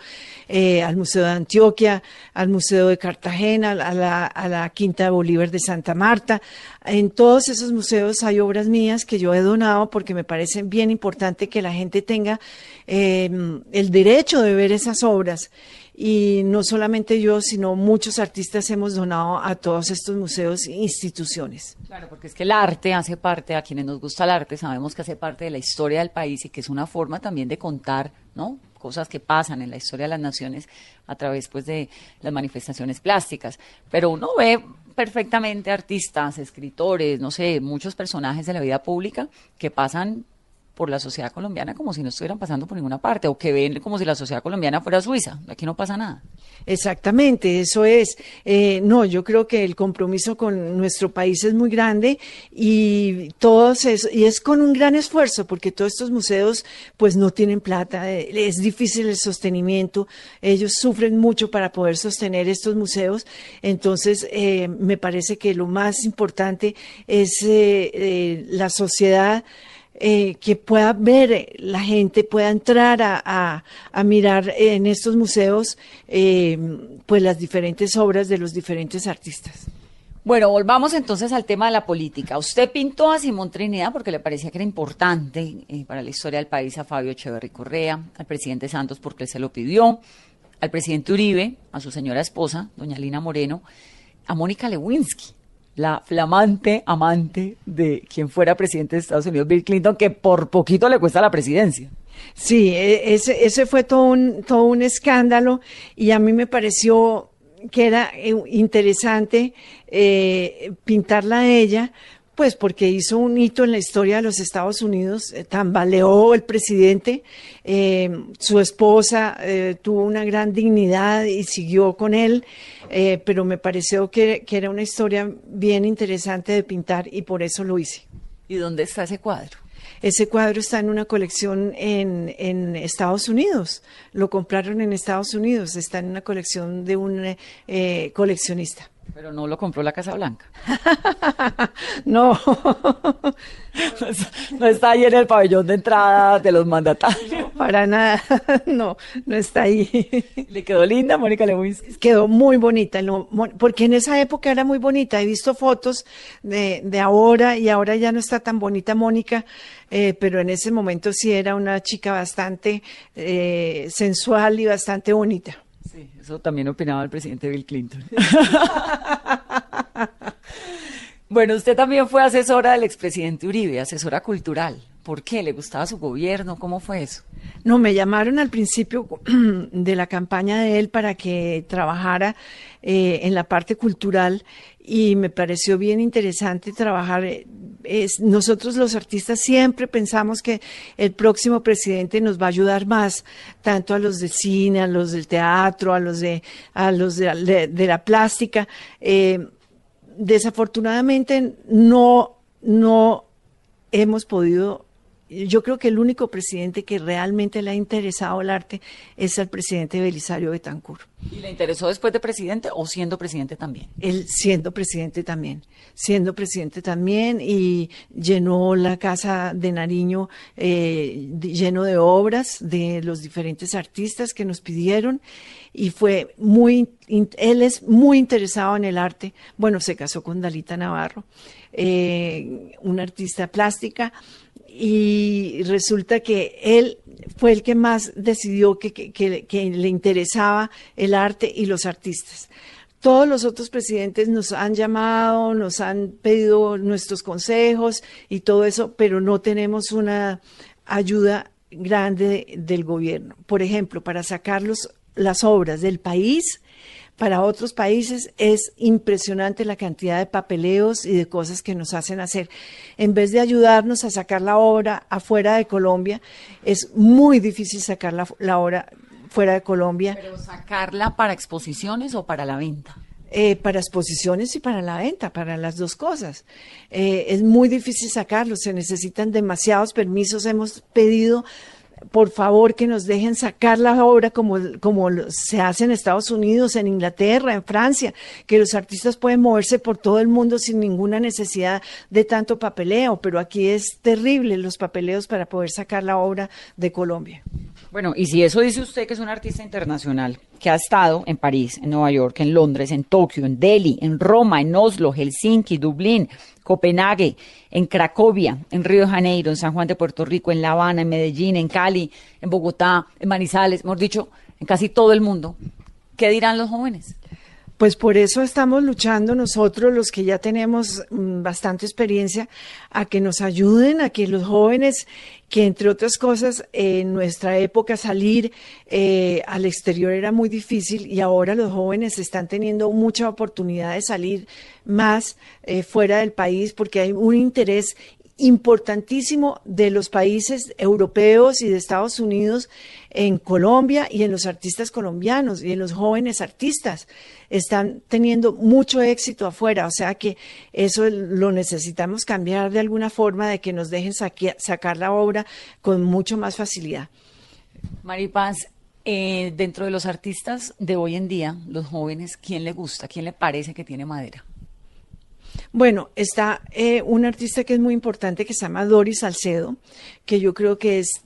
eh, al Museo de Antioquia, al Museo de Cartagena, a la, a la Quinta de Bolívar de Santa Marta. En esos museos hay obras mías que yo he donado porque me parece bien importante que la gente tenga eh, el derecho de ver esas obras. Y no solamente yo, sino muchos artistas hemos donado a todos estos museos e instituciones. Claro, porque es que el arte hace parte, a quienes nos gusta el arte, sabemos que hace parte de la historia del país y que es una forma también de contar, ¿no? Cosas que pasan en la historia de las naciones a través, pues, de las manifestaciones plásticas. Pero uno ve perfectamente artistas, escritores, no sé, muchos personajes de la vida pública que pasan por la sociedad colombiana como si no estuvieran pasando por ninguna parte o que ven como si la sociedad colombiana fuera Suiza. Aquí no pasa nada. Exactamente, eso es. Eh, no, yo creo que el compromiso con nuestro país es muy grande y todos eso, y es con un gran esfuerzo porque todos estos museos pues no tienen plata, eh, es difícil el sostenimiento, ellos sufren mucho para poder sostener estos museos, entonces eh, me parece que lo más importante es eh, la sociedad eh, que pueda ver eh, la gente, pueda entrar a, a- mirar en estos museos eh, pues las diferentes obras de los diferentes artistas. Bueno, volvamos entonces al tema de la política. Usted pintó a Simón Trinidad porque le parecía que era importante eh, para la historia del país a Fabio Echeverry Correa, al presidente Santos porque se lo pidió, al presidente Uribe, a su señora esposa, doña Lina Moreno, a Mónica Lewinsky, la flamante amante de quien fuera presidente de Estados Unidos, Bill Clinton, que por poquito le cuesta la presidencia. Sí, e- ese, ese fue todo un, todo un escándalo y a mí me pareció que era eh, interesante eh, pintarla a ella, pues porque hizo un hito en la historia de los Estados Unidos, eh, tambaleó el presidente, eh, su esposa eh, tuvo una gran dignidad y siguió con él, pero me pareció que, que era una historia bien interesante de pintar y por eso lo hice. ¿Y dónde está ese cuadro? Ese cuadro está en una colección en, en Estados Unidos. Lo compraron en Estados Unidos. Está en una colección de un eh, coleccionista. Pero no lo compró la Casa Blanca. no. no está ahí en el pabellón de entrada de los mandatarios. Para nada, no, no está ahí. Le quedó linda, Mónica Lewinsky. Quedó muy bonita, no, porque en esa época era muy bonita. He visto fotos de, de ahora y ahora ya no está tan bonita Mónica, eh, pero en ese momento sí era una chica bastante eh, sensual y bastante bonita. Sí, eso también opinaba el presidente Bill Clinton. bueno, usted también fue asesora del expresidente Uribe, asesora cultural. ¿Por qué? ¿Le gustaba su gobierno? ¿Cómo fue eso? No, me llamaron al principio de la campaña de él para que trabajara eh, en la parte cultural y me pareció bien interesante trabajar. Nosotros los artistas siempre pensamos que el próximo presidente nos va a ayudar más, tanto a los de cine, a los del teatro, a los de, a los de, la plástica. Eh, desafortunadamente no, no hemos podido yo creo que el único presidente que realmente le ha interesado el arte es el presidente Belisario Betancourt. ¿Y le interesó después de presidente o siendo presidente también? Él siendo presidente también, siendo presidente también y llenó la casa de Nariño eh, lleno de obras de los diferentes artistas que nos pidieron y fue muy, él es muy interesado en el arte. Bueno, se casó con Dalita Navarro, eh, una artista plástica y resulta que él fue el que más decidió que, le interesaba el arte y los artistas. Todos los otros presidentes nos han llamado, nos han pedido nuestros consejos y todo eso, pero no tenemos una ayuda grande del gobierno. Por ejemplo, para sacar las obras del país, para otros países es impresionante la cantidad de papeleos y de cosas que nos hacen hacer. En vez de ayudarnos a sacar la obra afuera de Colombia, es muy difícil sacar la, obra fuera de Colombia. ¿Pero sacarla para exposiciones o para la venta? Eh, para exposiciones y para la venta, para las dos cosas. Eh, es muy difícil sacarlo, se necesitan demasiados permisos. Hemos pedido por favor que nos dejen sacar la obra como, como se hace en Estados Unidos, en Inglaterra, en Francia, que los artistas pueden moverse por todo el mundo sin ninguna necesidad de tanto papeleo, pero aquí es terrible los papeleos para poder sacar la obra de Colombia. Bueno, y si eso dice usted que es un artista internacional, que ha estado en París, en Nueva York, en Londres, en Tokio, en Delhi, en Roma, en Oslo, Helsinki, Dublín, Copenhague, en Cracovia, en Río de Janeiro, en San Juan de Puerto Rico, en La Habana, en Medellín, en Cali, en Bogotá, en Manizales, hemos dicho, en casi todo el mundo. ¿Qué dirán los jóvenes? Pues por eso estamos luchando nosotros, los que ya tenemos mm, bastante experiencia, a que nos ayuden, a que los jóvenes, que entre otras cosas, en nuestra época salir eh, al exterior era muy difícil y ahora los jóvenes están teniendo mucha oportunidad de salir más eh, fuera del país porque hay un interés importantísimo de los países europeos y de Estados Unidos en Colombia y en los artistas colombianos y en los jóvenes artistas. Están teniendo mucho éxito afuera, o sea que eso lo necesitamos cambiar de alguna forma, de que nos dejen sacar la obra con mucho más facilidad. Maripaz, eh, dentro de los artistas de hoy en día, los jóvenes, ¿quién le gusta? ¿Quién le parece que tiene madera? Bueno, está eh, un artista que es muy importante que se llama Doris Salcedo, que yo creo que es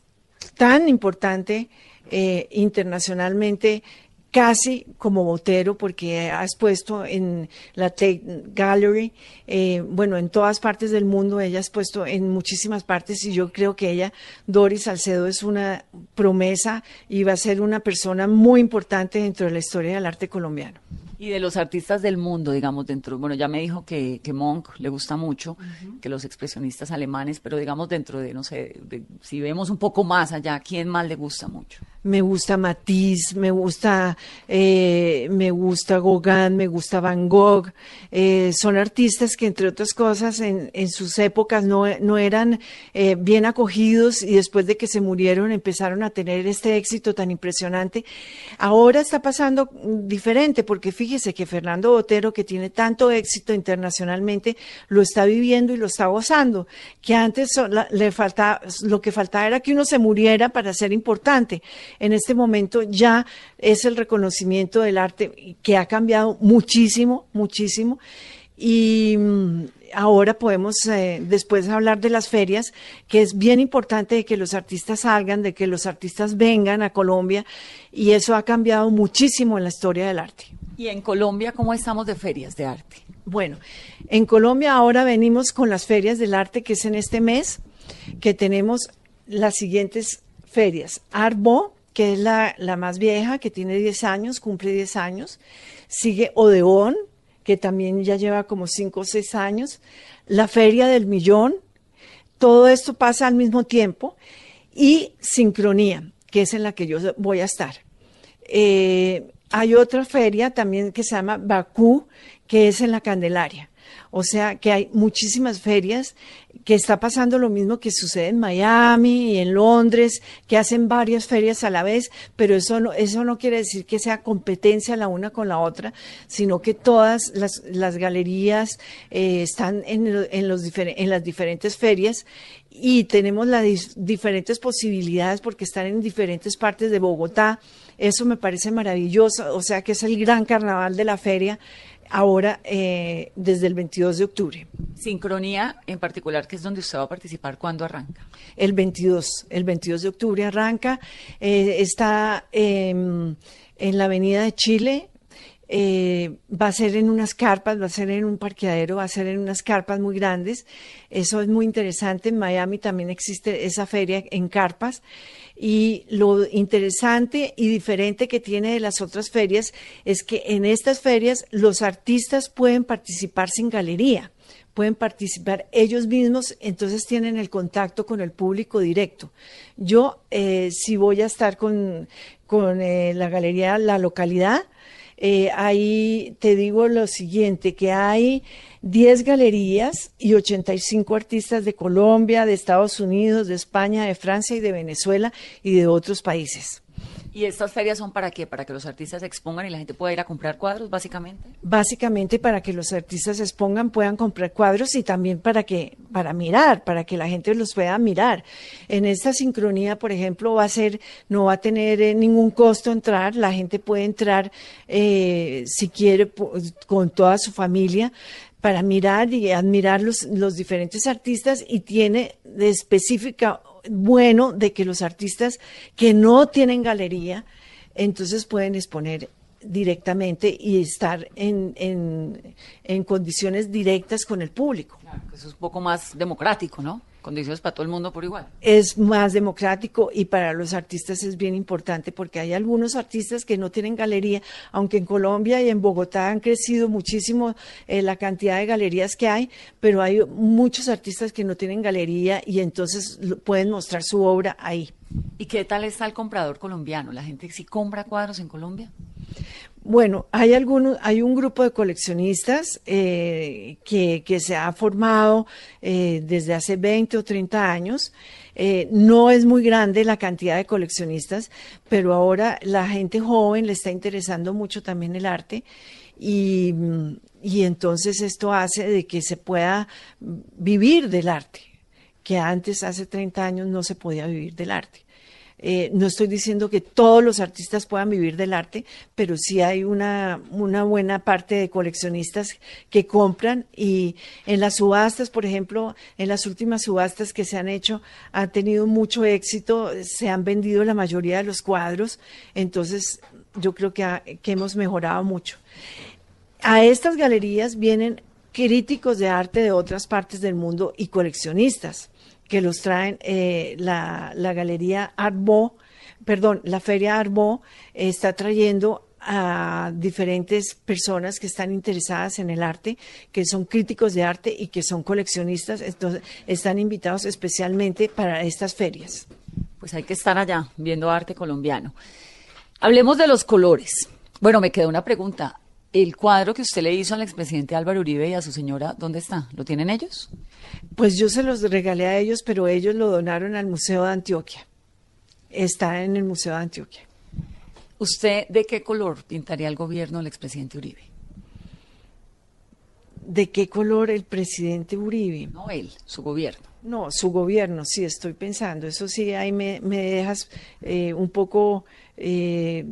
tan importante eh, internacionalmente casi como Botero, porque ha expuesto en la Tate Gallery, eh, bueno, en todas partes del mundo, ella ha expuesto en muchísimas partes y yo creo que ella, Doris Salcedo, es una promesa y va a ser una persona muy importante dentro de la historia del arte colombiano. Y de los artistas del mundo, digamos, dentro, bueno, ya me dijo que, que Monk le gusta mucho, que los expresionistas alemanes, pero digamos dentro de, no sé, si vemos un poco más allá, ¿quién más le gusta mucho? Me gusta Matisse, me gusta, eh, me gusta Gauguin, me gusta Van Gogh. Eh, son artistas que, entre otras cosas, en, en sus épocas no, no eran eh, bien acogidos y después de que se murieron empezaron a tener este éxito tan impresionante. Ahora está pasando diferente, porque fíjense, fíjese que Fernando Botero, que tiene tanto éxito internacionalmente, lo está viviendo y lo está gozando. Que antes le faltaba, lo que faltaba era que uno se muriera para ser importante. En este momento ya es el reconocimiento del arte que ha cambiado muchísimo, muchísimo. Y mm, ahora podemos eh, después hablar de las ferias, que es bien importante de que los artistas salgan, de que los artistas vengan a Colombia, y eso ha cambiado muchísimo en la historia del arte. ¿Y en Colombia cómo estamos de ferias de arte? Bueno, en Colombia ahora venimos con las ferias del arte, que es en este mes, que tenemos las siguientes ferias. Arbo, que es la, la más vieja, que tiene 10 años, cumple 10 años. Sigue Odeón, que también ya lleva como cinco o seis años, la Feria del Millón, todo esto pasa al mismo tiempo, y Sincronía, que es en la que yo voy a estar. Eh, hay otra feria también que se llama Bakú, que es en la Candelaria. O sea que hay muchísimas ferias que está pasando lo mismo que sucede en Miami y en Londres, que hacen varias ferias a la vez, pero eso no, eso no quiere decir que sea competencia la una con la otra, sino que todas las, las galerías eh, están en, en, los en las diferentes ferias y tenemos las diferentes posibilidades porque están en diferentes partes de Bogotá. Eso me parece maravilloso, o sea que es el gran carnaval de la feria ahora eh, desde el 22 de octubre. Sincronía en particular, que es donde usted va a participar, ¿cuándo arranca? El 22, el 22 de octubre arranca, eh, está em, en la Avenida de Chile, eh, va a ser en unas carpas, va a ser en un parqueadero, va a ser en unas carpas muy grandes. Eso es muy interesante. En Miami también existe esa feria en carpas. Y lo interesante y diferente que tiene de las otras ferias es que en estas ferias los artistas pueden participar sin galería pueden participar ellos mismos, entonces tienen el contacto con el público directo. Yo, eh, si voy a estar con, con eh, la galería La Localidad, eh, ahí te digo lo siguiente, que hay 10 galerías y 85 artistas de Colombia, de Estados Unidos, de España, de Francia y de Venezuela y de otros países. ¿Y estas ferias son para qué? ¿Para que los artistas expongan y la gente pueda ir a comprar cuadros, básicamente? Básicamente para que los artistas expongan, puedan comprar cuadros y también para que, para mirar, para que la gente los pueda mirar. En esta sincronía, por ejemplo, va a ser, no va a tener eh, ningún costo entrar, la gente puede entrar eh, si quiere con toda su familia para mirar y admirar los, los diferentes artistas y tiene de específica bueno de que los artistas que no tienen galería, entonces pueden exponer directamente y estar en, en, en condiciones directas con el público. eso es un poco más democrático, ¿no? Condiciones para todo el mundo por igual. Es más democrático y para los artistas es bien importante porque hay algunos artistas que no tienen galería, aunque en Colombia y en Bogotá han crecido muchísimo eh, la cantidad de galerías que hay, pero hay muchos artistas que no tienen galería y entonces pueden mostrar su obra ahí. ¿Y qué tal está el comprador colombiano? ¿La gente sí compra cuadros en Colombia? Bueno, hay algunos, hay un grupo de coleccionistas eh, que, se ha formado eh, desde hace 20 o 30 años. Eh, no es muy grande la cantidad de coleccionistas, pero ahora la gente joven le está interesando mucho también el arte y, y entonces esto hace de que se pueda vivir del arte, que antes, hace 30 años, no se podía vivir del arte. Eh, no estoy diciendo que todos los artistas puedan vivir del arte, pero sí hay una, buena parte de coleccionistas que compran y en las subastas, por ejemplo, en las últimas subastas que se han hecho, han tenido mucho éxito, se han vendido la mayoría de los cuadros, entonces yo creo que hemos mejorado mucho. A estas galerías vienen críticos de arte de otras partes del mundo y coleccionistas que los traen eh, la, la, galería Arbo, perdón, la feria Arbo está trayendo a diferentes personas que están interesadas en el arte, que son críticos de arte y que son coleccionistas, entonces están invitados especialmente para estas ferias. Pues hay que estar allá viendo arte colombiano. Hablemos de los colores. Bueno, me queda una pregunta. El cuadro que usted le hizo al expresidente Álvaro Uribe y a su señora, ¿dónde está? ¿Lo tienen ellos? Pues yo se los regalé a ellos, pero ellos lo donaron al Museo de Antioquia. Está en el Museo de Antioquia. ¿Usted de qué color pintaría el gobierno del expresidente Uribe? ¿De qué color el presidente Uribe? No él, su gobierno. No, su gobierno, sí, estoy pensando. Eso sí, ahí me, me dejas eh, un poco eh,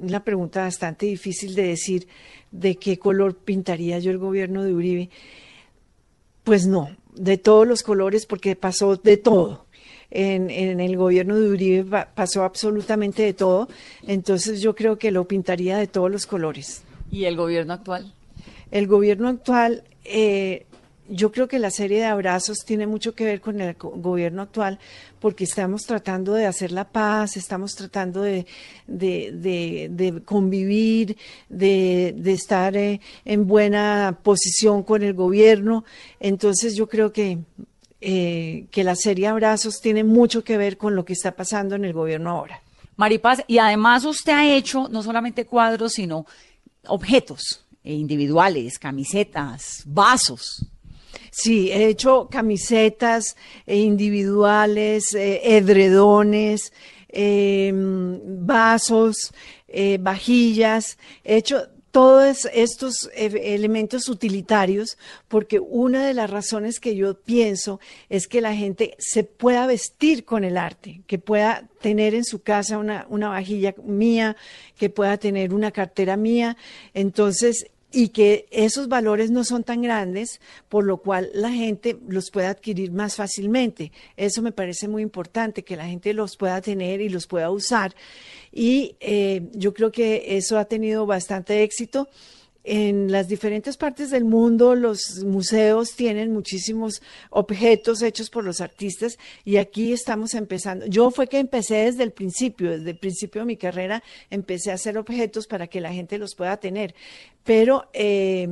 una pregunta bastante difícil de decir de qué color pintaría yo el gobierno de Uribe. Pues no, de todos los colores, porque pasó de todo. En, en, el gobierno de Uribe pasó absolutamente de todo, entonces yo creo que lo pintaría de todos los colores. ¿Y el gobierno actual? El gobierno actual, eh, yo creo que la serie de abrazos tiene mucho que ver con el gobierno actual, porque estamos tratando de hacer la paz, estamos tratando de, convivir, de, estar eh, en buena posición con el gobierno. Entonces yo creo eh, que la serie de abrazos tiene mucho que ver con lo que está pasando en el gobierno ahora. Maripaz, y además usted ha hecho no solamente cuadros, sino objetos individuales, camisetas, vasos. Sí, he hecho camisetas eh, individuales, eh, edredones, em, vasos, eh, vajillas, he hecho todos estos elementos utilitarios, porque una de las razones que yo pienso es que la gente se pueda vestir con el arte, que pueda tener en su casa una, una vajilla mía, que pueda tener una cartera mía. Entonces, y que esos valores no son tan grandes, por lo cual la gente los puede adquirir más fácilmente. Eso me parece muy importante, que la gente los pueda tener y los pueda usar. Y eh, yo creo que eso ha tenido bastante éxito. En las diferentes partes del mundo los museos tienen muchísimos objetos hechos por los artistas y aquí estamos empezando. Yo fue que empecé desde el principio, desde el principio de mi carrera, empecé a hacer objetos para que la gente los pueda tener. Pero eh,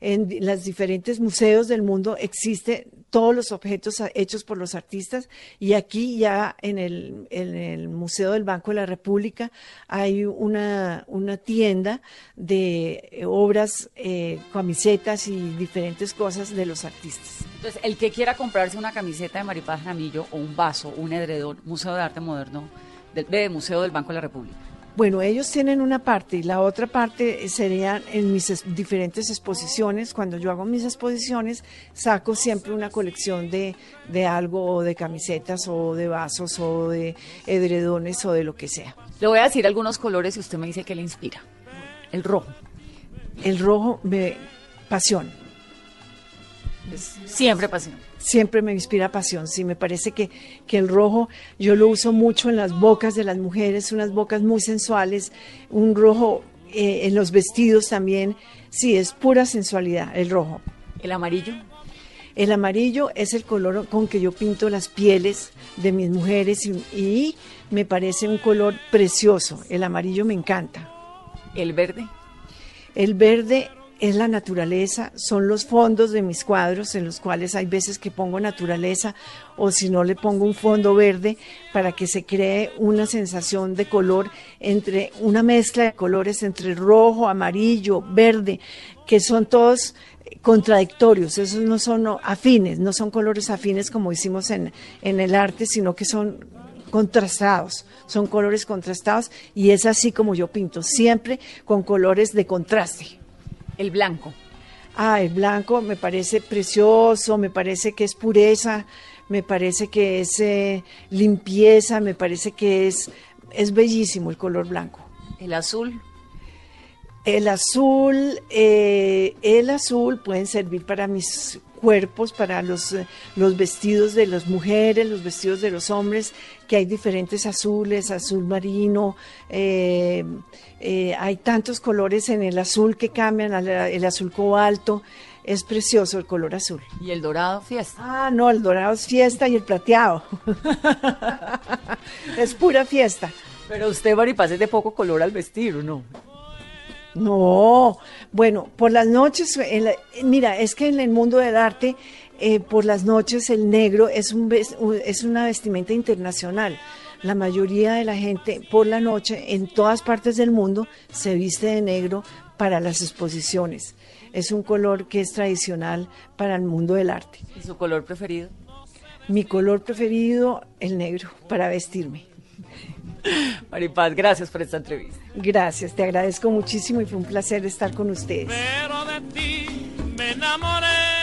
en los diferentes museos del mundo existe todos los objetos hechos por los artistas y aquí ya en el, Museo del Banco de la República hay una, tienda de obras, eh, camisetas y diferentes cosas de los artistas. Entonces, el que quiera comprarse una camiseta de Maripaz Ramillo o un vaso, un edredón, Museo de Arte Moderno, del, de Museo del Banco de la República. Bueno, ellos tienen una parte y la otra parte sería en mis diferentes exposiciones. Cuando yo hago mis exposiciones, saco siempre una colección de, de algo, o de camisetas, o de vasos, o de edredones, o de lo que sea. Le voy a decir algunos colores y usted me dice qué le inspira. El rojo. El rojo, me, pasión. siempre pasión siempre me inspira pasión. Sí, me parece que, que el rojo yo lo uso mucho en las bocas de las mujeres, unas bocas muy sensuales, un rojo eh, en los vestidos también. Sí, es pura sensualidad, el rojo. ¿El amarillo? El amarillo es el color con que yo pinto las pieles de mis mujeres y, y me parece un color precioso. El amarillo me encanta. ¿El verde? El verde es la naturaleza, son los fondos de mis cuadros en los cuales hay veces que pongo naturaleza o si no le pongo un fondo verde para que se cree una sensación de color entre una mezcla de colores entre rojo, amarillo, verde, que son todos contradictorios, esos no son afines, no son colores afines como hicimos en, en el arte, sino que son contrastados, son colores contrastados y es así como yo pinto, siempre con colores de contraste. El blanco. Ah, el blanco me parece precioso, me parece que es pureza, me parece que es eh, limpieza, me parece que es, es bellísimo el color blanco. El azul. El azul, eh, el azul pueden servir para mis cuerpos, para los, eh, los vestidos de las mujeres, los vestidos de los hombres, que hay diferentes azules, azul marino, eh, eh, hay tantos colores en el azul que cambian, el azul cobalto. Es precioso el color azul. ¿Y el dorado fiesta? Ah, no, el dorado es fiesta y el plateado. es pura fiesta. Pero usted, Maripaz, es de poco color al vestir, ¿o no? No, bueno, por las noches, mira, es que en el mundo del arte, eh, por las noches el negro es, un, es una vestimenta internacional. La mayoría de la gente por la noche en todas partes del mundo se viste de negro para las exposiciones. Es un color que es tradicional para el mundo del arte. ¿Y su color preferido? Mi color preferido, el negro, para vestirme. Maripaz, gracias por esta entrevista. Gracias, te agradezco muchísimo y fue un placer estar con ustedes. Pero de ti me enamoré.